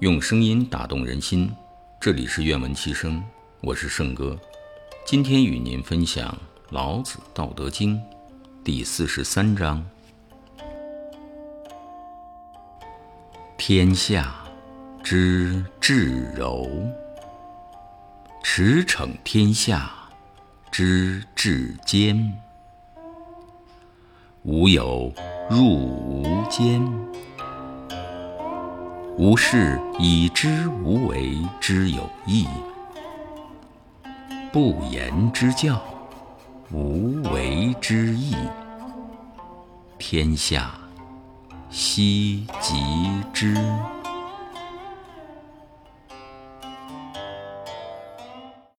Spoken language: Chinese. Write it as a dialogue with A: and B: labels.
A: 用声音打动人心，这里是愿闻其声，我是圣哥。今天与您分享《老子·道德经》第四十三章：天下之至柔，驰骋天下之至坚。无有入无间，无事以知无为之有益。不言之教，无为之义。天下希及之。